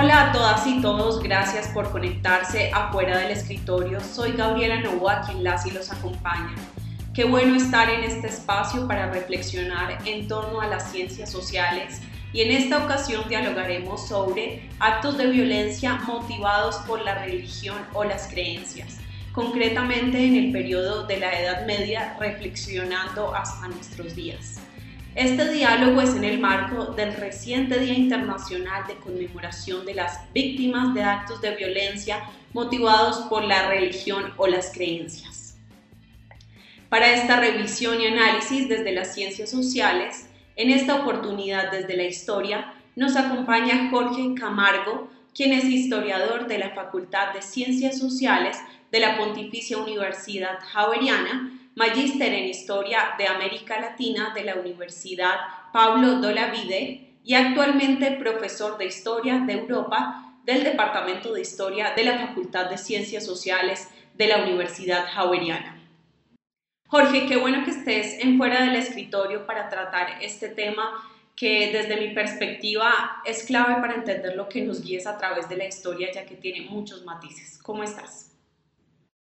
Hola a todas y todos, gracias por conectarse afuera del escritorio. Soy Gabriela Novoa, quien las y los acompaña. Qué bueno estar en este espacio para reflexionar en torno a las ciencias sociales y en esta ocasión dialogaremos sobre actos de violencia motivados por la religión o las creencias, concretamente en el periodo de la Edad Media reflexionando hasta nuestros días. Este diálogo es en el marco del reciente Día Internacional de Conmemoración de las Víctimas de Actos de Violencia motivados por la religión o las creencias. Para esta revisión y análisis desde las ciencias sociales, en esta oportunidad desde la historia, nos acompaña Jorge Camargo, quien es historiador de la Facultad de Ciencias Sociales de la Pontificia Universidad Javeriana magíster en Historia de América Latina de la Universidad Pablo Dolavide y actualmente profesor de Historia de Europa del Departamento de Historia de la Facultad de Ciencias Sociales de la Universidad Javeriana. Jorge, qué bueno que estés en fuera del escritorio para tratar este tema que desde mi perspectiva es clave para entender lo que nos guíes a través de la historia, ya que tiene muchos matices. ¿Cómo estás?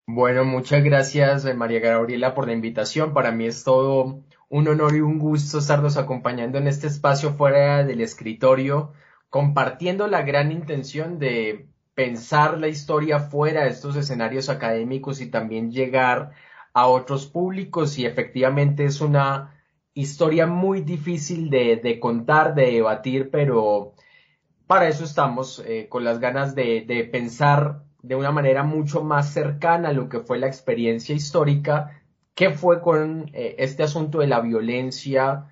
Bueno, muchas gracias eh, María Gabriela por la invitación. Para mí es todo un honor y un gusto estarnos acompañando en este espacio fuera del escritorio, compartiendo la gran intención de pensar la historia fuera de estos escenarios académicos y también llegar a otros públicos y efectivamente es una historia muy difícil de, contar, de debatir, pero para eso estamos eh, con las ganas de, de pensar de una manera mucho más cercana a lo que fue la experiencia histórica, qué fue con eh, este asunto de la violencia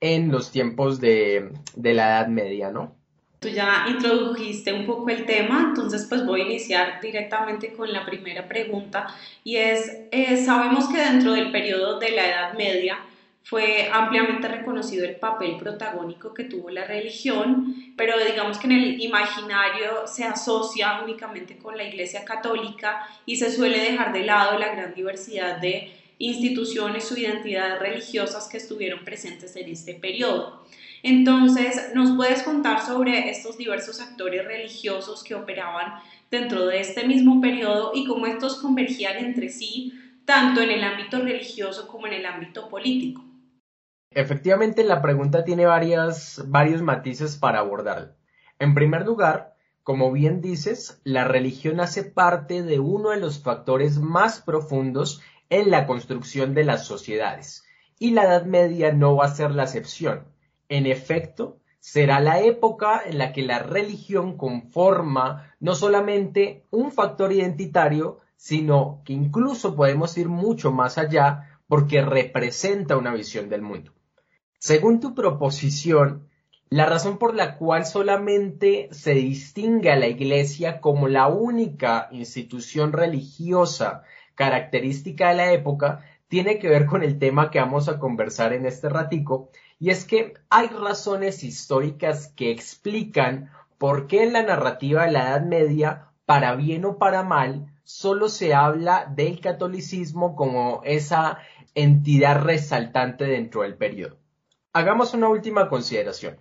en los tiempos de, la Edad Media, ¿no? Tú ya introdujiste un poco el tema, entonces pues voy a iniciar directamente con la primera pregunta y es, eh, sabemos que dentro del periodo de la Edad Media, fue ampliamente reconocido el papel protagónico que tuvo la religión, pero digamos que en el imaginario se asocia únicamente con la Iglesia Católica y se suele dejar de lado la gran diversidad de instituciones o identidades religiosas que estuvieron presentes en este periodo. Entonces, ¿nos puedes contar sobre estos diversos actores religiosos que operaban dentro de este mismo periodo y cómo estos convergían entre sí, tanto en el ámbito religioso como en el ámbito político? Efectivamente, la pregunta tiene varias, varios matices para abordar. En primer lugar, como bien dices, la religión hace parte de uno de los factores más profundos en la construcción de las sociedades, y la Edad Media no va a ser la excepción. En efecto, será la época en la que la religión conforma no solamente un factor identitario, sino que incluso podemos ir mucho más allá porque representa una visión del mundo. Según tu proposición, la razón por la cual solamente se distingue a la Iglesia como la única institución religiosa característica de la época tiene que ver con el tema que vamos a conversar en este ratico, y es que hay razones históricas que explican por qué en la narrativa de la Edad Media, para bien o para mal, solo se habla del catolicismo como esa entidad resaltante dentro del periodo. Hagamos una última consideración.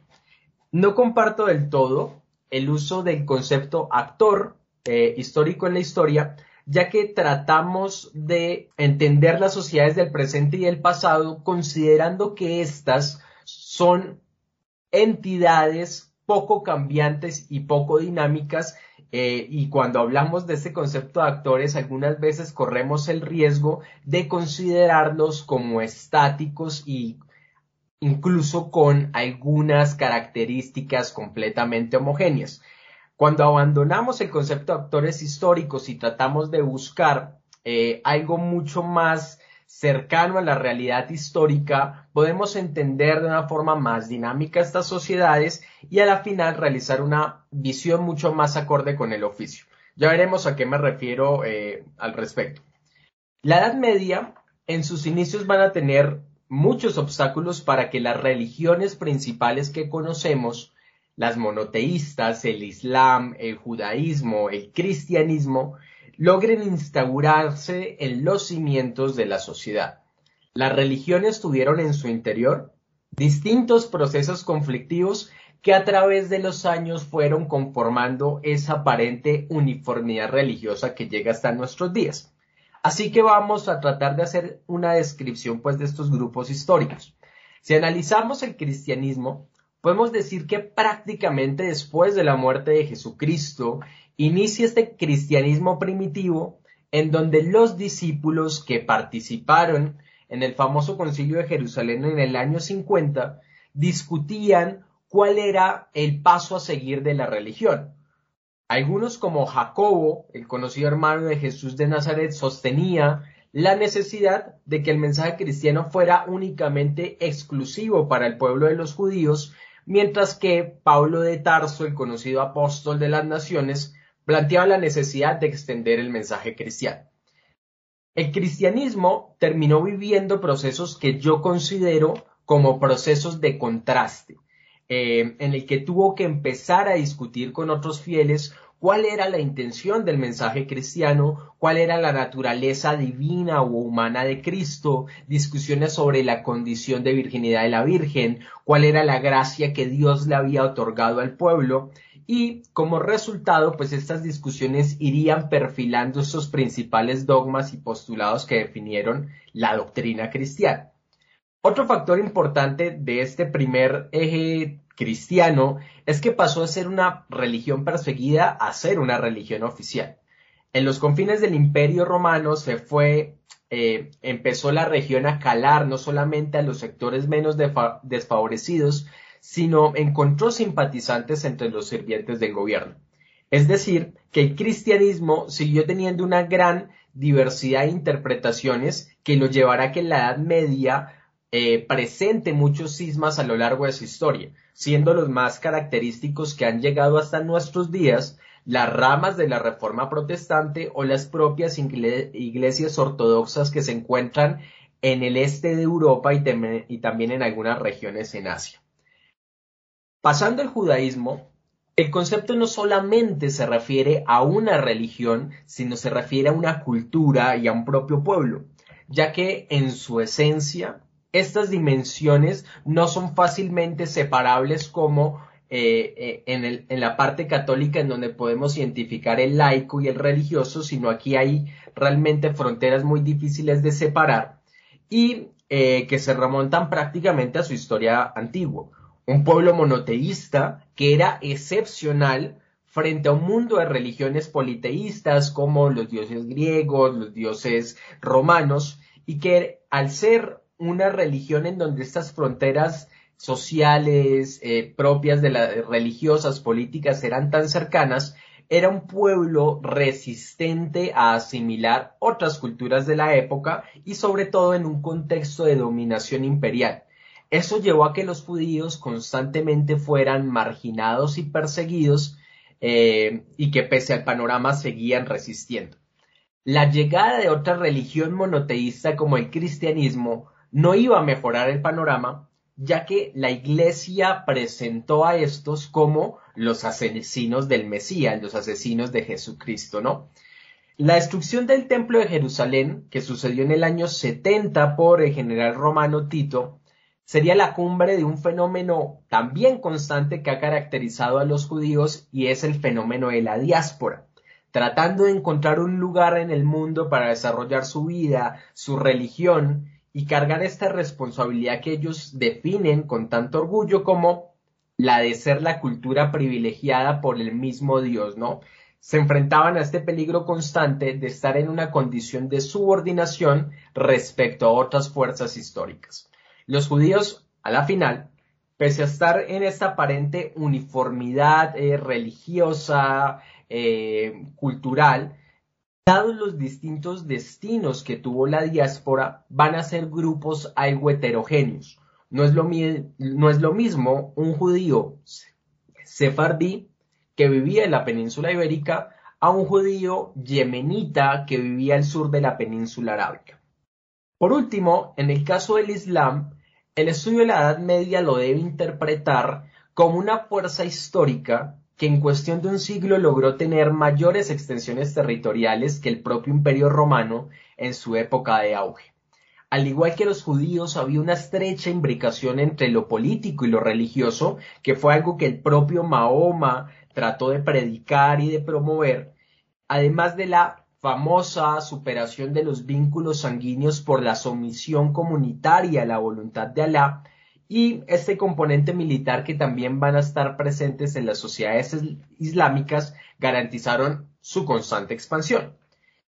No comparto del todo el uso del concepto actor eh, histórico en la historia, ya que tratamos de entender las sociedades del presente y del pasado considerando que éstas son entidades poco cambiantes y poco dinámicas eh, y cuando hablamos de este concepto de actores, algunas veces corremos el riesgo de considerarlos como estáticos y incluso con algunas características completamente homogéneas. Cuando abandonamos el concepto de actores históricos y tratamos de buscar eh, algo mucho más cercano a la realidad histórica, podemos entender de una forma más dinámica estas sociedades y a la final realizar una visión mucho más acorde con el oficio. Ya veremos a qué me refiero eh, al respecto. La Edad Media en sus inicios van a tener muchos obstáculos para que las religiones principales que conocemos, las monoteístas, el Islam, el judaísmo, el cristianismo, logren instaurarse en los cimientos de la sociedad. Las religiones tuvieron en su interior distintos procesos conflictivos que a través de los años fueron conformando esa aparente uniformidad religiosa que llega hasta nuestros días. Así que vamos a tratar de hacer una descripción pues de estos grupos históricos. Si analizamos el cristianismo, podemos decir que prácticamente después de la muerte de Jesucristo inicia este cristianismo primitivo en donde los discípulos que participaron en el famoso concilio de Jerusalén en el año 50 discutían cuál era el paso a seguir de la religión. Algunos como Jacobo, el conocido hermano de Jesús de Nazaret, sostenía la necesidad de que el mensaje cristiano fuera únicamente exclusivo para el pueblo de los judíos, mientras que Pablo de Tarso, el conocido apóstol de las naciones, planteaba la necesidad de extender el mensaje cristiano. El cristianismo terminó viviendo procesos que yo considero como procesos de contraste, eh, en el que tuvo que empezar a discutir con otros fieles cuál era la intención del mensaje cristiano, cuál era la naturaleza divina o humana de Cristo, discusiones sobre la condición de virginidad de la Virgen, cuál era la gracia que Dios le había otorgado al pueblo, y como resultado, pues estas discusiones irían perfilando esos principales dogmas y postulados que definieron la doctrina cristiana. Otro factor importante de este primer eje cristiano es que pasó a ser una religión perseguida a ser una religión oficial. En los confines del imperio romano se fue, eh, empezó la región a calar no solamente a los sectores menos desfavorecidos, sino encontró simpatizantes entre los sirvientes del gobierno. Es decir, que el cristianismo siguió teniendo una gran diversidad de interpretaciones que lo llevará a que en la Edad Media eh, presente muchos sismas a lo largo de su historia, siendo los más característicos que han llegado hasta nuestros días las ramas de la Reforma Protestante o las propias iglesias ortodoxas que se encuentran en el este de Europa y, y también en algunas regiones en Asia. Pasando al judaísmo, el concepto no solamente se refiere a una religión, sino se refiere a una cultura y a un propio pueblo, ya que en su esencia estas dimensiones no son fácilmente separables como eh, eh, en, la parte católica en donde podemos identificar el laico y el religioso, sino aquí hay realmente fronteras muy difíciles de separar y eh, que se remontan prácticamente a su historia antigua. Un pueblo monoteísta que era excepcional frente a un mundo de religiones politeístas como los dioses griegos, los dioses romanos, y que al ser una religión en donde estas fronteras sociales eh, propias de las religiosas políticas eran tan cercanas, era un pueblo resistente a asimilar otras culturas de la época y sobre todo en un contexto de dominación imperial. Eso llevó a que los judíos constantemente fueran marginados y perseguidos eh, y que pese al panorama seguían resistiendo. La llegada de otra religión monoteísta como el cristianismo no iba a mejorar el panorama, ya que la iglesia presentó a estos como los asesinos del Mesías, los asesinos de Jesucristo, ¿no? La destrucción del templo de Jerusalén, que sucedió en el año 70 por el general romano Tito, sería la cumbre de un fenómeno también constante que ha caracterizado a los judíos y es el fenómeno de la diáspora, tratando de encontrar un lugar en el mundo para desarrollar su vida, su religión y cargar esta responsabilidad que ellos definen con tanto orgullo como la de ser la cultura privilegiada por el mismo Dios, ¿no? Se enfrentaban a este peligro constante de estar en una condición de subordinación respecto a otras fuerzas históricas. Los judíos, a la final, pese a estar en esta aparente uniformidad eh, religiosa, eh, cultural, Dados los distintos destinos que tuvo la diáspora, van a ser grupos algo heterogéneos. No es lo, mismo un judío sefardí que vivía en la península ibérica a un judío yemenita que vivía al sur de la península arábica. Por último, en el caso del Islam, el estudio de la Edad Media lo debe interpretar como una fuerza histórica que en cuestión de un siglo logró tener mayores extensiones territoriales que el propio imperio romano en su época de auge. al igual que los judíos, había una estrecha imbricación entre lo político y lo religioso, que fue algo que el propio Mahoma trató de predicar y de promover, además de la famosa superación de los vínculos sanguíneos por la sumisión comunitaria a la voluntad de Alá, y este componente militar que también van a estar presentes en las sociedades islámicas garantizaron su constante expansión.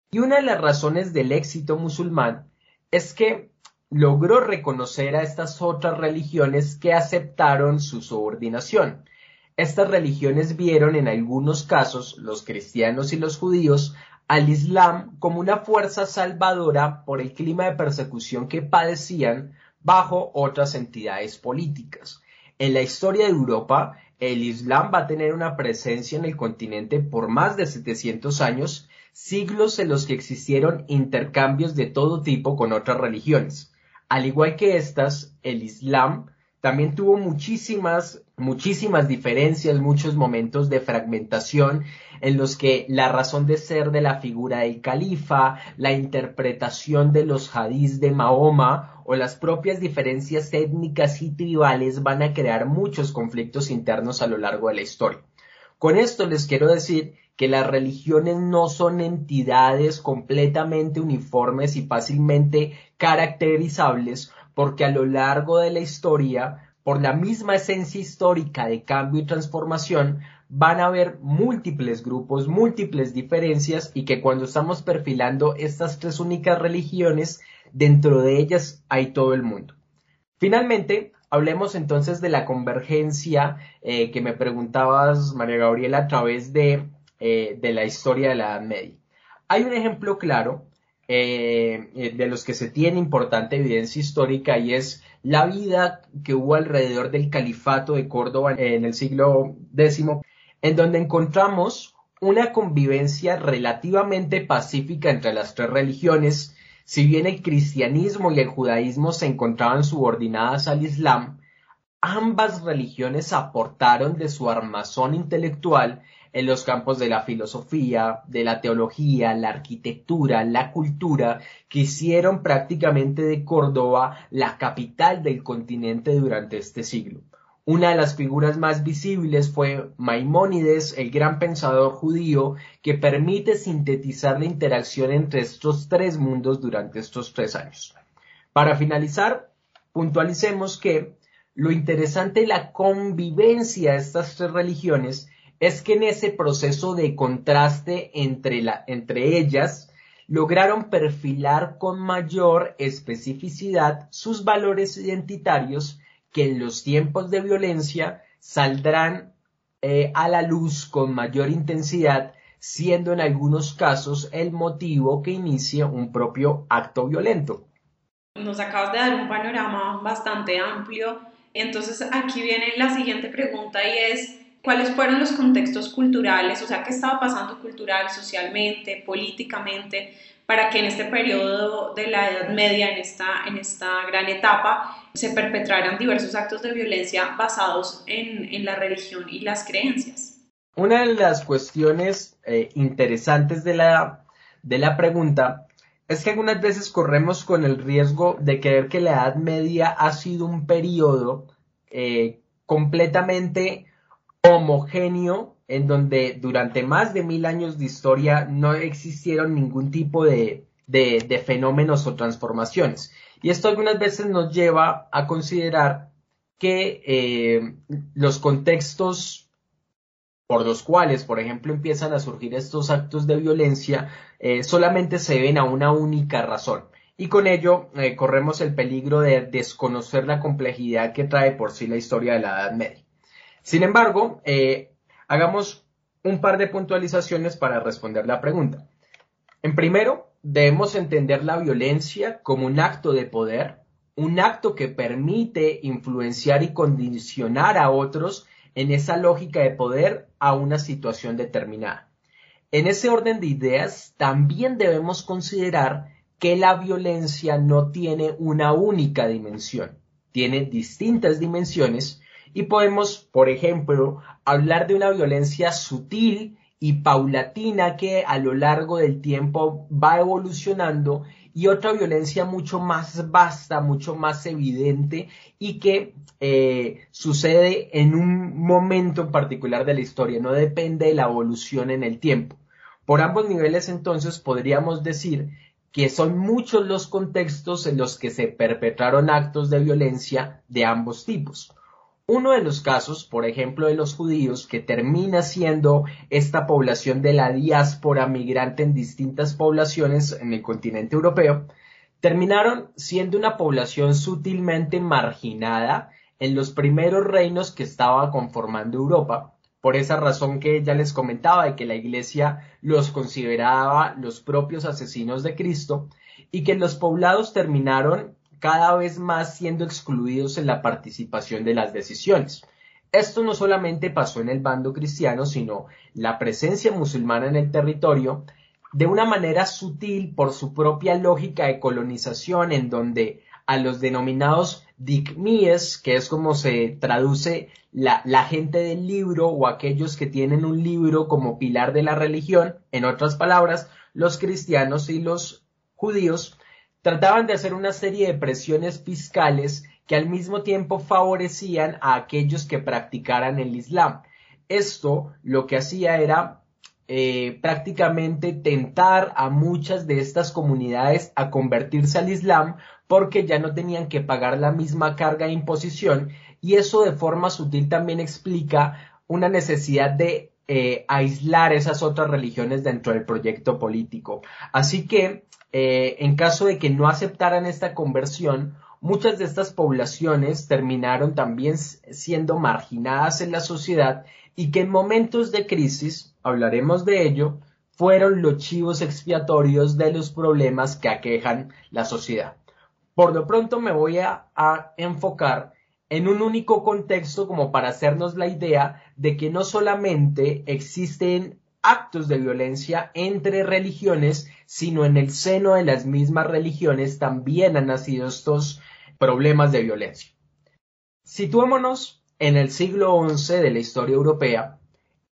Y una de las razones del éxito musulmán es que logró reconocer a estas otras religiones que aceptaron su subordinación. Estas religiones vieron en algunos casos, los cristianos y los judíos, al Islam como una fuerza salvadora por el clima de persecución que padecían bajo otras entidades políticas. En la historia de Europa, el Islam va a tener una presencia en el continente por más de 700 años siglos en los que existieron intercambios de todo tipo con otras religiones. Al igual que estas, el Islam también tuvo muchísimas, muchísimas diferencias, muchos momentos de fragmentación en los que la razón de ser de la figura del califa, la interpretación de los hadís de Mahoma o las propias diferencias étnicas y tribales van a crear muchos conflictos internos a lo largo de la historia. Con esto les quiero decir que las religiones no son entidades completamente uniformes y fácilmente caracterizables porque a lo largo de la historia, por la misma esencia histórica de cambio y transformación, van a haber múltiples grupos, múltiples diferencias y que cuando estamos perfilando estas tres únicas religiones, dentro de ellas hay todo el mundo. Finalmente, hablemos entonces de la convergencia eh, que me preguntabas, María Gabriela, a través de eh, de la historia de la Edad Media. Hay un ejemplo claro eh, eh, de los que se tiene importante evidencia histórica y es la vida que hubo alrededor del califato de Córdoba en el siglo X, en donde encontramos una convivencia relativamente pacífica entre las tres religiones, si bien el cristianismo y el judaísmo se encontraban subordinadas al islam, ambas religiones aportaron de su armazón intelectual en los campos de la filosofía, de la teología, la arquitectura, la cultura, que hicieron prácticamente de Córdoba la capital del continente durante este siglo. Una de las figuras más visibles fue Maimónides, el gran pensador judío, que permite sintetizar la interacción entre estos tres mundos durante estos tres años. Para finalizar, puntualicemos que lo interesante de la convivencia de estas tres religiones es que en ese proceso de contraste entre, la, entre ellas, lograron perfilar con mayor especificidad sus valores identitarios que en los tiempos de violencia saldrán eh, a la luz con mayor intensidad, siendo en algunos casos el motivo que inicia un propio acto violento. Nos acabas de dar un panorama bastante amplio, entonces aquí viene la siguiente pregunta y es, cuáles fueron los contextos culturales, o sea, qué estaba pasando cultural, socialmente, políticamente, para que en este periodo de la Edad Media, en esta, en esta gran etapa, se perpetraran diversos actos de violencia basados en, en la religión y las creencias. Una de las cuestiones eh, interesantes de la, de la pregunta es que algunas veces corremos con el riesgo de creer que la Edad Media ha sido un periodo eh, completamente homogéneo en donde durante más de mil años de historia no existieron ningún tipo de, de, fenómenos o transformaciones. Y esto algunas veces nos lleva a considerar que eh, los contextos por los cuales, por ejemplo, empiezan a surgir estos actos de violencia, eh, solamente se ven a una única razón. Y con ello eh, corremos el peligro de desconocer la complejidad que trae por sí la historia de la Edad Media. Sin embargo, eh, hagamos un par de puntualizaciones para responder la pregunta. En primero, debemos entender la violencia como un acto de poder, un acto que permite influenciar y condicionar a otros en esa lógica de poder a una situación determinada. En ese orden de ideas, también debemos considerar que la violencia no tiene una única dimensión, tiene distintas dimensiones y podemos, por ejemplo, hablar de una violencia sutil y paulatina que a lo largo del tiempo va evolucionando y otra violencia mucho más vasta, mucho más evidente y que eh, sucede en un momento en particular de la historia, no depende de la evolución en el tiempo. Por ambos niveles entonces podríamos decir que son muchos los contextos en los que se perpetraron actos de violencia de ambos tipos. Uno de los casos, por ejemplo, de los judíos, que termina siendo esta población de la diáspora migrante en distintas poblaciones en el continente europeo, terminaron siendo una población sutilmente marginada en los primeros reinos que estaba conformando Europa, por esa razón que ya les comentaba de que la iglesia los consideraba los propios asesinos de Cristo y que los poblados terminaron cada vez más siendo excluidos en la participación de las decisiones. Esto no solamente pasó en el bando cristiano, sino la presencia musulmana en el territorio de una manera sutil por su propia lógica de colonización en donde a los denominados dikmies, que es como se traduce la, la, gente del libro o aquellos que tienen un libro como pilar de la religión, en otras palabras, los cristianos y los judíos, trataban de hacer una serie de presiones fiscales que al mismo tiempo favorecían a aquellos que practicaran el Islam. Esto lo que hacía era eh, prácticamente tentar a muchas de estas comunidades a convertirse al Islam porque ya no tenían que pagar la misma carga de imposición y eso de forma sutil también explica una necesidad de eh, aislar esas otras religiones dentro del proyecto político. Así que eh, en caso de que no aceptaran esta conversión, muchas de estas poblaciones terminaron también siendo marginadas en la sociedad y que en momentos de crisis, hablaremos de ello, fueron los chivos expiatorios de los problemas que aquejan la sociedad. Por lo pronto me voy a, a enfocar en un único contexto como para hacernos la idea de que no solamente existen actos de violencia entre religiones, sino en el seno de las mismas religiones también han nacido estos problemas de violencia. Situémonos en el siglo XI de la historia europea,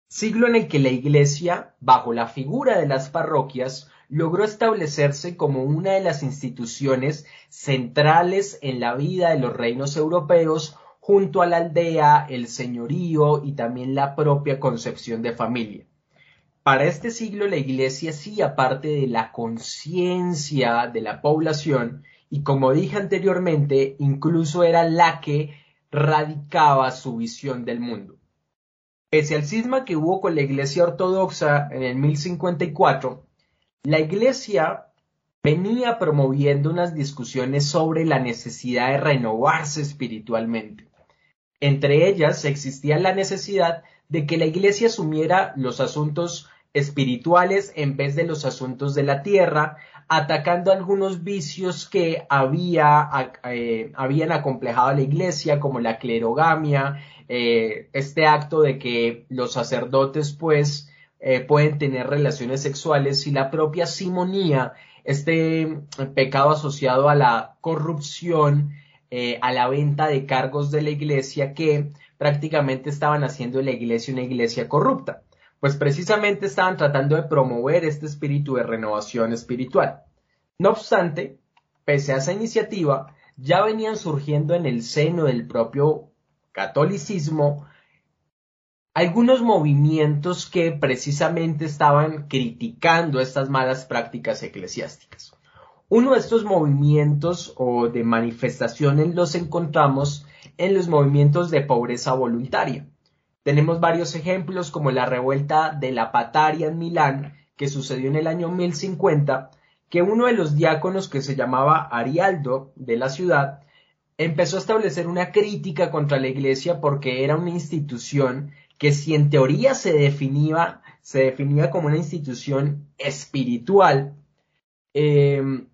siglo en el que la Iglesia, bajo la figura de las parroquias, logró establecerse como una de las instituciones centrales en la vida de los reinos europeos junto a la aldea, el señorío y también la propia concepción de familia. Para este siglo la Iglesia sí, aparte de la conciencia de la población, y como dije anteriormente, incluso era la que radicaba su visión del mundo. Pese al cisma que hubo con la Iglesia Ortodoxa en el 1054, la Iglesia venía promoviendo unas discusiones sobre la necesidad de renovarse espiritualmente. Entre ellas existía la necesidad de que la Iglesia asumiera los asuntos espirituales en vez de los asuntos de la tierra, atacando algunos vicios que había, eh, habían acomplejado a la iglesia, como la clerogamia, eh, este acto de que los sacerdotes pues eh, pueden tener relaciones sexuales y la propia simonía, este pecado asociado a la corrupción, a la venta de cargos de la iglesia que prácticamente estaban haciendo la iglesia una iglesia corrupta pues precisamente estaban tratando de promover este espíritu de renovación espiritual. No obstante, pese a esa iniciativa, ya venían surgiendo en el seno del propio catolicismo algunos movimientos que precisamente estaban criticando estas malas prácticas eclesiásticas. Uno de estos movimientos o de manifestaciones los encontramos en los movimientos de pobreza voluntaria. Tenemos varios ejemplos como la revuelta de la Pataria en Milán, que sucedió en el año 1050, que uno de los diáconos que se llamaba Arialdo de la ciudad empezó a establecer una crítica contra la iglesia porque era una institución que si en teoría se definía, se definía como una institución espiritual, em,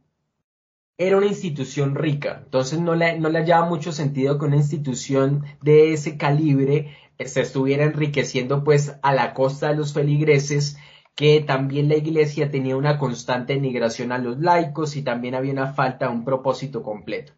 era una institución rica. Entonces no le, no le hallaba mucho sentido que una institución de ese calibre se estuviera enriqueciendo pues a la costa de los feligreses que también la iglesia tenía una constante denigración a los laicos y también había una falta de un propósito completo.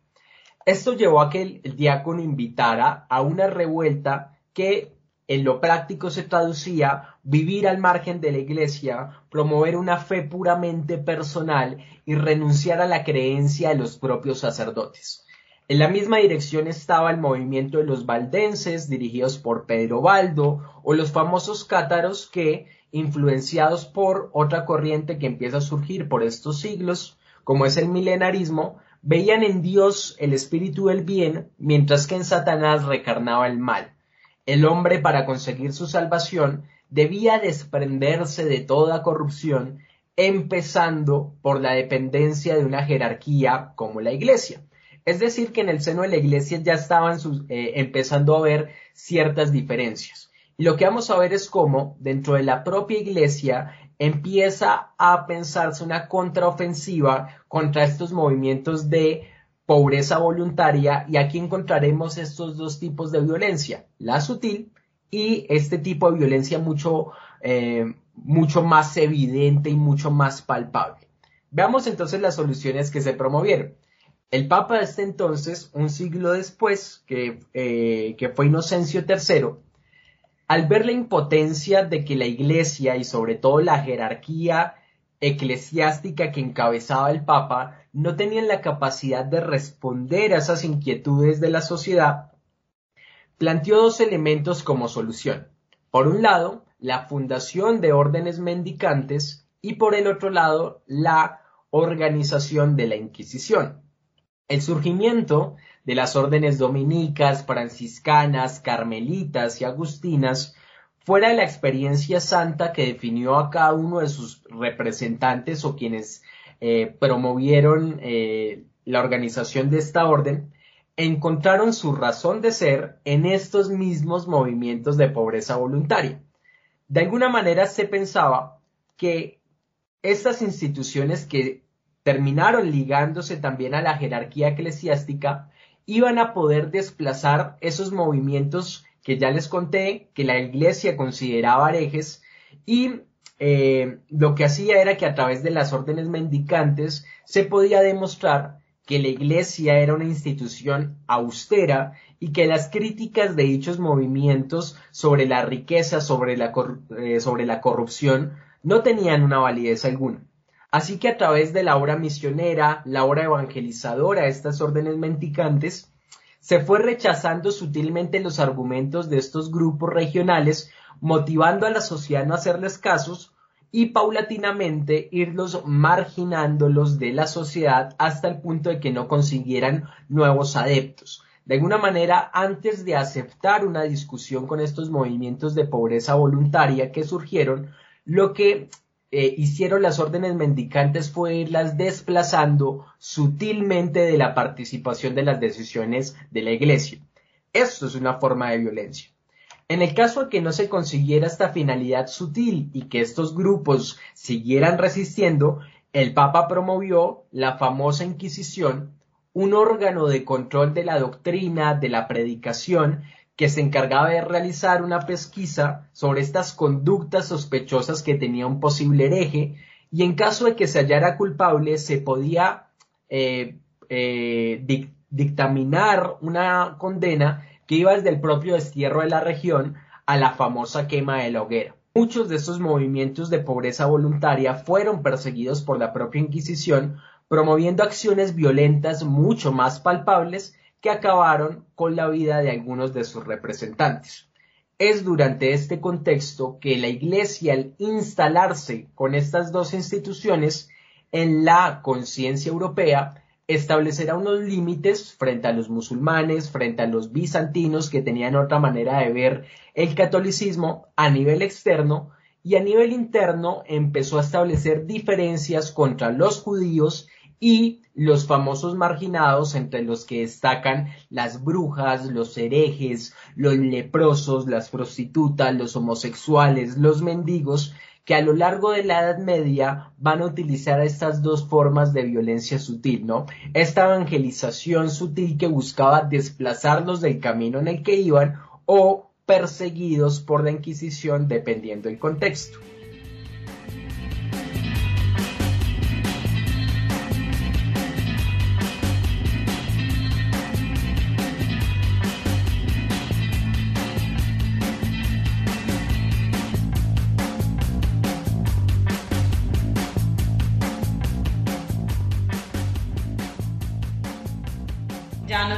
Esto llevó a que el, diácono invitara a una revuelta que en lo práctico se traducía vivir al margen de la iglesia, promover una fe puramente personal y renunciar a la creencia de los propios sacerdotes. En la misma dirección estaba el movimiento de los valdenses, dirigidos por Pedro Baldo, o los famosos cátaros que, influenciados por otra corriente que empieza a surgir por estos siglos, como es el milenarismo, veían en Dios el espíritu del bien, mientras que en Satanás recarnaba el mal. El hombre para conseguir su salvación debía desprenderse de toda corrupción, empezando por la dependencia de una jerarquía como la Iglesia. Es decir, que en el seno de la Iglesia ya estaban eh, empezando a haber ciertas diferencias. Y lo que vamos a ver es cómo dentro de la propia Iglesia empieza a pensarse una contraofensiva contra estos movimientos de pobreza voluntaria y aquí encontraremos estos dos tipos de violencia, la sutil y este tipo de violencia mucho, eh, mucho más evidente y mucho más palpable. Veamos entonces las soluciones que se promovieron. El Papa de este entonces, un siglo después, que, eh, que fue Inocencio III, al ver la impotencia de que la Iglesia y sobre todo la jerarquía eclesiástica que encabezaba el Papa no tenían la capacidad de responder a esas inquietudes de la sociedad, planteó dos elementos como solución. Por un lado, la fundación de órdenes mendicantes y por el otro lado, la organización de la Inquisición. El surgimiento de las órdenes dominicas, franciscanas, carmelitas y agustinas fuera de la experiencia santa que definió a cada uno de sus representantes o quienes eh, promovieron eh, la organización de esta orden, encontraron su razón de ser en estos mismos movimientos de pobreza voluntaria. De alguna manera se pensaba que estas instituciones que terminaron ligándose también a la jerarquía eclesiástica iban a poder desplazar esos movimientos que ya les conté que la iglesia consideraba herejes y eh, lo que hacía era que a través de las órdenes mendicantes se podía demostrar que la iglesia era una institución austera y que las críticas de dichos movimientos sobre la riqueza, sobre la, eh, sobre la corrupción, no tenían una validez alguna. Así que a través de la obra misionera, la obra evangelizadora estas órdenes mendicantes, se fue rechazando sutilmente los argumentos de estos grupos regionales, motivando a la sociedad a no hacerles casos y paulatinamente irlos marginándolos de la sociedad hasta el punto de que no consiguieran nuevos adeptos. De alguna manera, antes de aceptar una discusión con estos movimientos de pobreza voluntaria que surgieron, lo que eh, hicieron las órdenes mendicantes fue irlas desplazando sutilmente de la participación de las decisiones de la iglesia. Esto es una forma de violencia. En el caso de que no se consiguiera esta finalidad sutil y que estos grupos siguieran resistiendo, el Papa promovió la famosa Inquisición, un órgano de control de la doctrina, de la predicación que se encargaba de realizar una pesquisa sobre estas conductas sospechosas que tenía un posible hereje y en caso de que se hallara culpable se podía eh, eh, dictaminar una condena que iba desde el propio destierro de la región a la famosa quema de la hoguera. Muchos de estos movimientos de pobreza voluntaria fueron perseguidos por la propia Inquisición, promoviendo acciones violentas mucho más palpables que acabaron con la vida de algunos de sus representantes. Es durante este contexto que la Iglesia, al instalarse con estas dos instituciones en la conciencia europea, establecerá unos límites frente a los musulmanes, frente a los bizantinos que tenían otra manera de ver el catolicismo a nivel externo y a nivel interno empezó a establecer diferencias contra los judíos y los famosos marginados entre los que destacan las brujas, los herejes, los leprosos, las prostitutas, los homosexuales, los mendigos, que a lo largo de la Edad Media van a utilizar estas dos formas de violencia sutil, ¿no? Esta evangelización sutil que buscaba desplazarlos del camino en el que iban o perseguidos por la Inquisición dependiendo del contexto.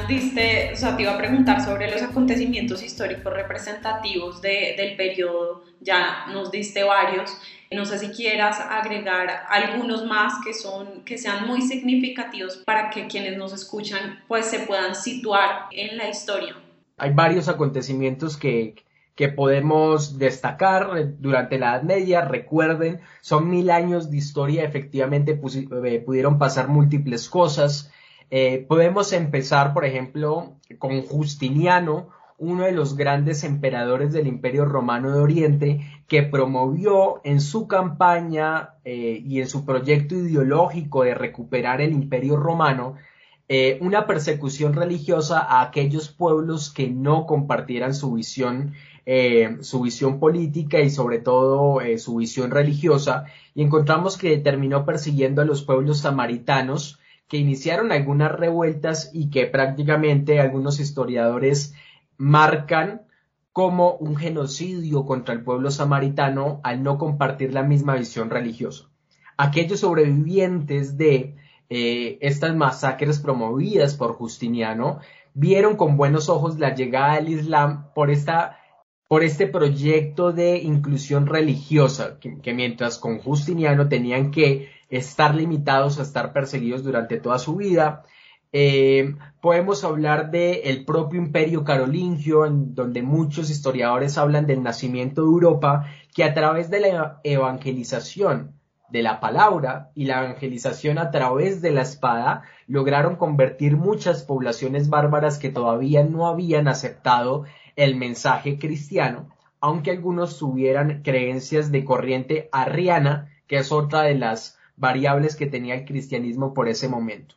Diste, o sea, te iba a preguntar sobre los acontecimientos históricos representativos del periodo, ya nos diste varios. No sé si quieras agregar algunos más que, son, que sean muy significativos para que quienes nos escuchan pues se puedan situar en la historia. Hay varios acontecimientos que, que podemos destacar durante la Edad Media. Recuerden, son mil años de historia, efectivamente eh, pudieron pasar múltiples cosas. Eh, podemos empezar, por ejemplo, con Justiniano, uno de los grandes emperadores del Imperio Romano de Oriente, que promovió en su campaña eh, y en su proyecto ideológico de recuperar el Imperio Romano eh, una persecución religiosa a aquellos pueblos que no compartieran su visión, su visión política y sobre todo su visión religiosa, y encontramos que terminó persiguiendo a los pueblos samaritanos que iniciaron algunas revueltas y que prácticamente algunos historiadores marcan como un genocidio contra el pueblo samaritano al no compartir la misma visión religiosa. Aquellos sobrevivientes de eh, estas masacres promovidas por Justiniano vieron con buenos ojos la llegada del Islam por, esta, por este proyecto de inclusión religiosa, que mientras con Justiniano tenían que estar limitados a estar perseguidos durante toda su vida, eh, podemos hablar del el propio imperio carolingio, en donde muchos historiadores hablan del nacimiento de Europa, que a través de la evangelización de la palabra y la evangelización a través de la espada lograron convertir muchas poblaciones bárbaras que todavía no habían aceptado el mensaje cristiano, aunque algunos tuvieran creencias de corriente arriana, que es otra de las variables que tenía el cristianismo por ese momento.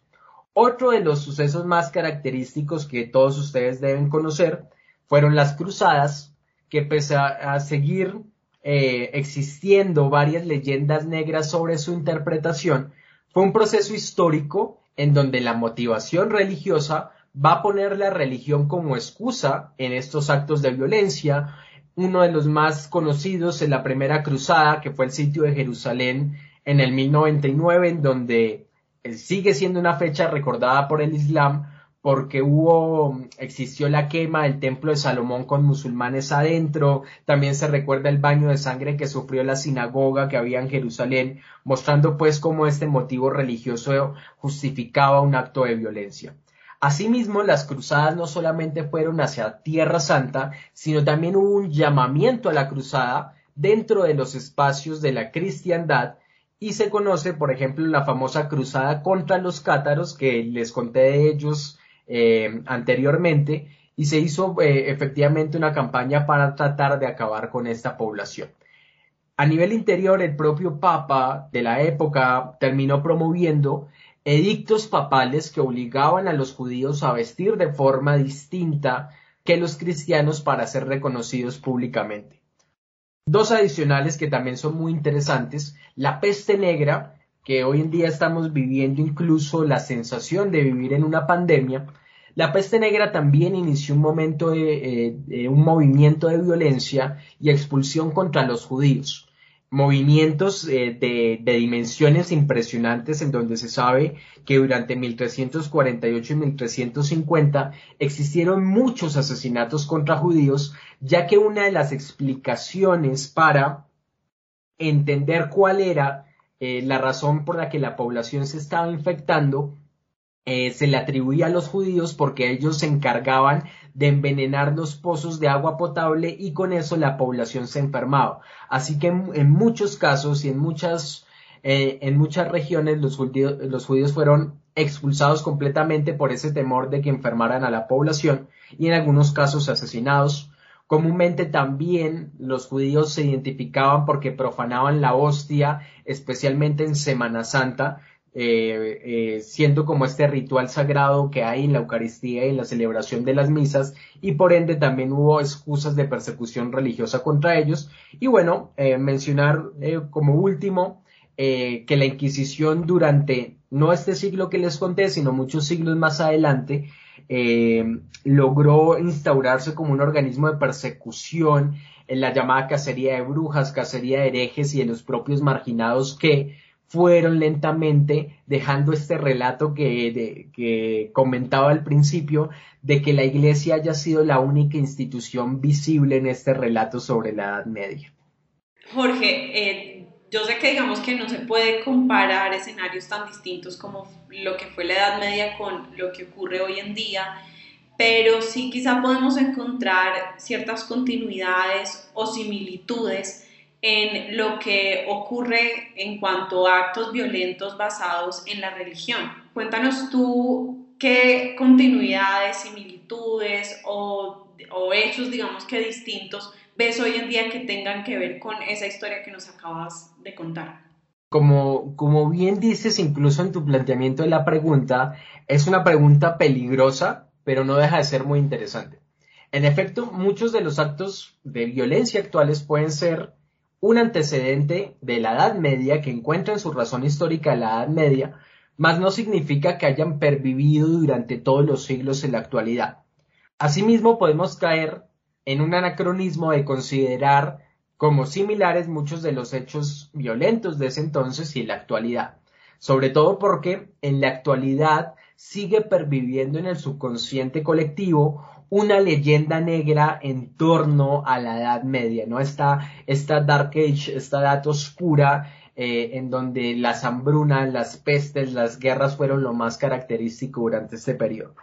Otro de los sucesos más característicos que todos ustedes deben conocer fueron las cruzadas, que pese a, seguir eh, existiendo varias leyendas negras sobre su interpretación, fue un proceso histórico en donde la motivación religiosa va a poner la religión como excusa en estos actos de violencia. Uno de los más conocidos en la primera cruzada, que fue el sitio de Jerusalén en el 1099, en donde eh, sigue siendo una fecha recordada por el Islam porque hubo, existió la quema del templo de Salomón con musulmanes adentro, también se recuerda el baño de sangre que sufrió la sinagoga que había en Jerusalén, mostrando pues cómo este motivo religioso justificaba un acto de violencia. Asimismo, las cruzadas no solamente fueron hacia Tierra Santa, sino también hubo un llamamiento a la cruzada dentro de los espacios de la cristiandad y se conoce, por ejemplo, la famosa cruzada contra los cátaros que les conté de ellos eh, anteriormente y se hizo eh, efectivamente una campaña para tratar de acabar con esta población. A nivel interior, el propio Papa de la época terminó promoviendo edictos papales que obligaban a los judíos a vestir de forma distinta que los cristianos para ser reconocidos públicamente. Dos adicionales que también son muy interesantes, la peste negra, que hoy en día estamos viviendo incluso la sensación de vivir en una pandemia, la peste negra también inició un momento de, eh, un movimiento de violencia y expulsión contra los judíos movimientos eh, de, dimensiones impresionantes en donde se sabe que durante 1348 y 1350 existieron muchos asesinatos contra judíos, ya que una de las explicaciones para entender cuál era eh, la razón por la que la población se estaba infectando eh, se le atribuía a los judíos porque ellos se encargaban de envenenar los pozos de agua potable y con eso la población se enfermaba. Así que en, muchos casos y en muchas, eh, en muchas regiones los judíos, los judíos fueron expulsados completamente por ese temor de que enfermaran a la población y en algunos casos asesinados. Comúnmente también los judíos se identificaban porque profanaban la hostia, especialmente en Semana Santa, eh, eh, siendo como este ritual sagrado que hay en la Eucaristía y en la celebración de las misas y por ende también hubo excusas de persecución religiosa contra ellos. Y bueno eh, mencionar como último que la Inquisición durante no este siglo que les conté sino muchos siglos más adelante logró instaurarse como un organismo de persecución en la llamada cacería de brujas, cacería de herejes y de los propios marginados que fueron lentamente dejando este relato que, que, comentaba al principio de que la Iglesia haya sido la única institución visible en este relato sobre la Edad Media. Jorge, eh, yo sé que digamos que no se puede comparar escenarios tan distintos como lo que fue la Edad Media con lo que ocurre hoy en día, pero sí quizá podemos encontrar ciertas continuidades o similitudes en lo que ocurre en cuanto a actos violentos basados en la religión. Cuéntanos tú qué continuidades, similitudes o, o hechos, digamos que distintos, ves hoy en día que tengan que ver con esa historia que nos acabas de contar. Como, como bien dices, incluso en tu planteamiento de la pregunta, es una pregunta peligrosa, pero no deja de ser muy interesante. En efecto, muchos de los actos de violencia actuales pueden ser un antecedente de la Edad Media que encuentra en su razón histórica la Edad Media, mas no significa que hayan pervivido durante todos los siglos en la actualidad. Asimismo, podemos caer en un anacronismo de considerar como similares muchos de los hechos violentos de ese entonces y en la actualidad, sobre todo porque en la actualidad sigue perviviendo en el subconsciente colectivo una leyenda negra en torno a la Edad Media, ¿no? Esta, esta Dark Age, esta edad oscura eh, en donde las hambrunas, las pestes, las guerras fueron lo más característico durante este periodo.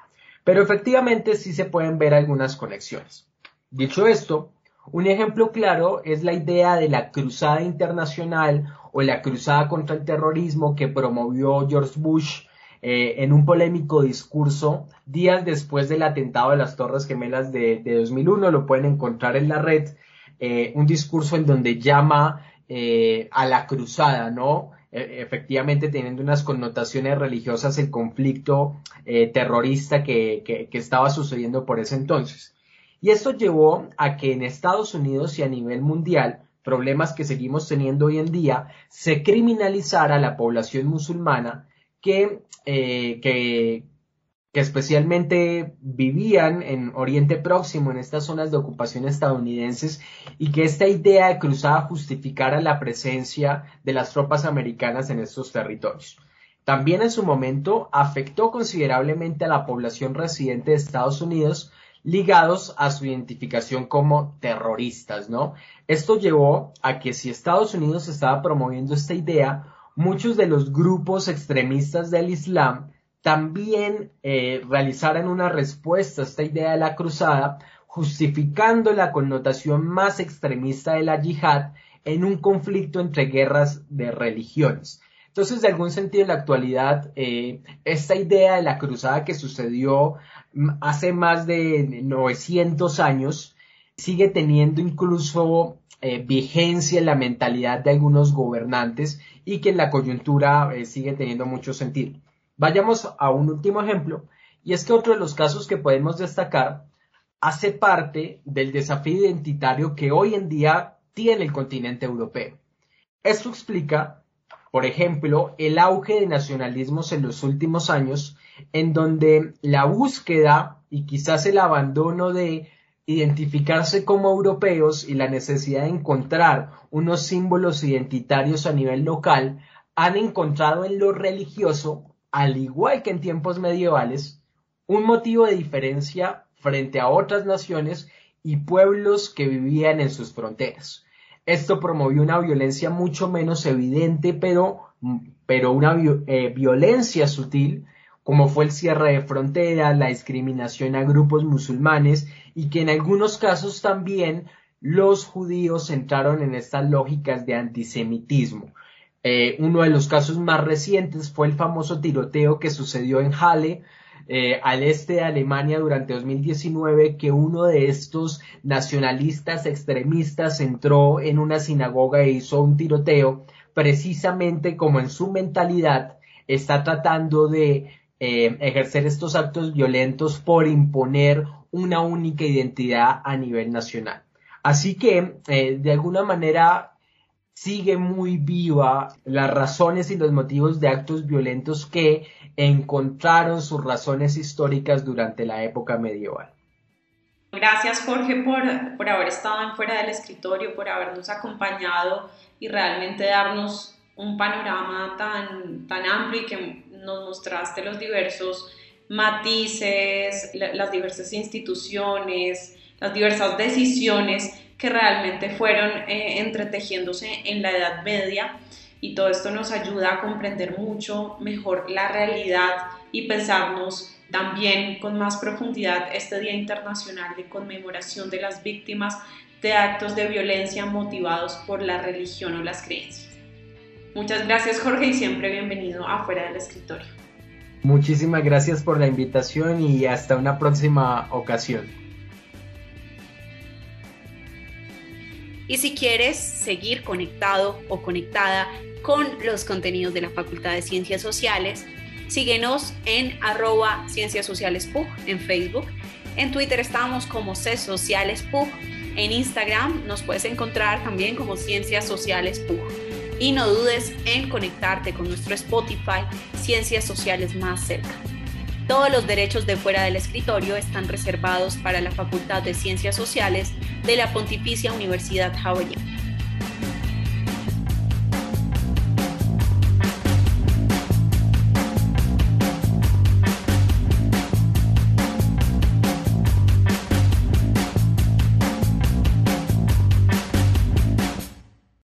Pero efectivamente sí se pueden ver algunas conexiones. Dicho esto, un ejemplo claro es la idea de la cruzada internacional o la cruzada contra el terrorismo que promovió George Bush eh, en un polémico discurso días después del atentado de las Torres Gemelas de, 2001, lo pueden encontrar en la red, eh, un discurso en donde llama eh, a la cruzada, ¿no? E, efectivamente teniendo unas connotaciones religiosas el conflicto terrorista que, que estaba sucediendo por ese entonces. Y esto llevó a que en Estados Unidos y a nivel mundial problemas que seguimos teniendo hoy en día, se criminalizara a la población musulmana que, eh, que especialmente vivían en Oriente Próximo, en estas zonas de ocupación estadounidenses, y que esta idea de cruzada justificara la presencia de las tropas americanas en estos territorios. También en su momento afectó considerablemente a la población residente de Estados Unidos, ligados a su identificación como terroristas, ¿no? Esto llevó a que si Estados Unidos estaba promoviendo esta idea, muchos de los grupos extremistas del Islam también eh, realizaran una respuesta a esta idea de la cruzada, justificando la connotación más extremista de la yihad en un conflicto entre guerras de religiones. Entonces, de algún sentido, en la actualidad, eh, esta idea de la cruzada que sucedió hace más de 900 años sigue teniendo incluso eh, vigencia en la mentalidad de algunos gobernantes y que en la coyuntura eh, sigue teniendo mucho sentido. Vayamos a un último ejemplo, y es que otro de los casos que podemos destacar hace parte del desafío identitario que hoy en día tiene el continente europeo. Esto explica, por ejemplo, el auge de nacionalismos en los últimos años, en donde la búsqueda y quizás el abandono de identificarse como europeos y la necesidad de encontrar unos símbolos identitarios a nivel local han encontrado en lo religioso, al igual que en tiempos medievales, un motivo de diferencia frente a otras naciones y pueblos que vivían en sus fronteras. Esto promovió una violencia mucho menos evidente, pero, pero una eh, violencia sutil como fue el cierre de fronteras, la discriminación a grupos musulmanes y que en algunos casos también los judíos entraron en estas lógicas de antisemitismo. Eh, uno de los casos más recientes fue el famoso tiroteo que sucedió en Halle, eh, al este de Alemania durante 2019, que uno de estos nacionalistas extremistas entró en una sinagoga e hizo un tiroteo, precisamente como en su mentalidad está tratando de eh, ejercer estos actos violentos por imponer una única identidad a nivel nacional. Así que, eh, de alguna manera, sigue muy viva las razones y los motivos de actos violentos que encontraron sus razones históricas durante la época medieval. Gracias Jorge por, por haber estado fuera del escritorio, por habernos acompañado y realmente darnos un panorama tan, tan amplio y que nos mostraste los diversos matices, las diversas instituciones, las diversas decisiones que realmente fueron eh, entretejiéndose en la Edad Media y todo esto nos ayuda a comprender mucho mejor la realidad y pensarnos también con más profundidad este Día Internacional de Conmemoración de las Víctimas de Actos de Violencia motivados por la religión o las creencias. Muchas gracias Jorge y siempre bienvenido afuera del escritorio. Muchísimas gracias por la invitación y hasta una próxima ocasión. Y si quieres seguir conectado o conectada con los contenidos de la Facultad de Ciencias Sociales, síguenos en arroba Ciencias Sociales PUG en Facebook. En Twitter estamos como C Sociales PUG. En Instagram nos puedes encontrar también como Ciencias Sociales PUG y no dudes en conectarte con nuestro Spotify Ciencias Sociales más cerca. Todos los derechos de fuera del escritorio están reservados para la Facultad de Ciencias Sociales de la Pontificia Universidad Javeriana.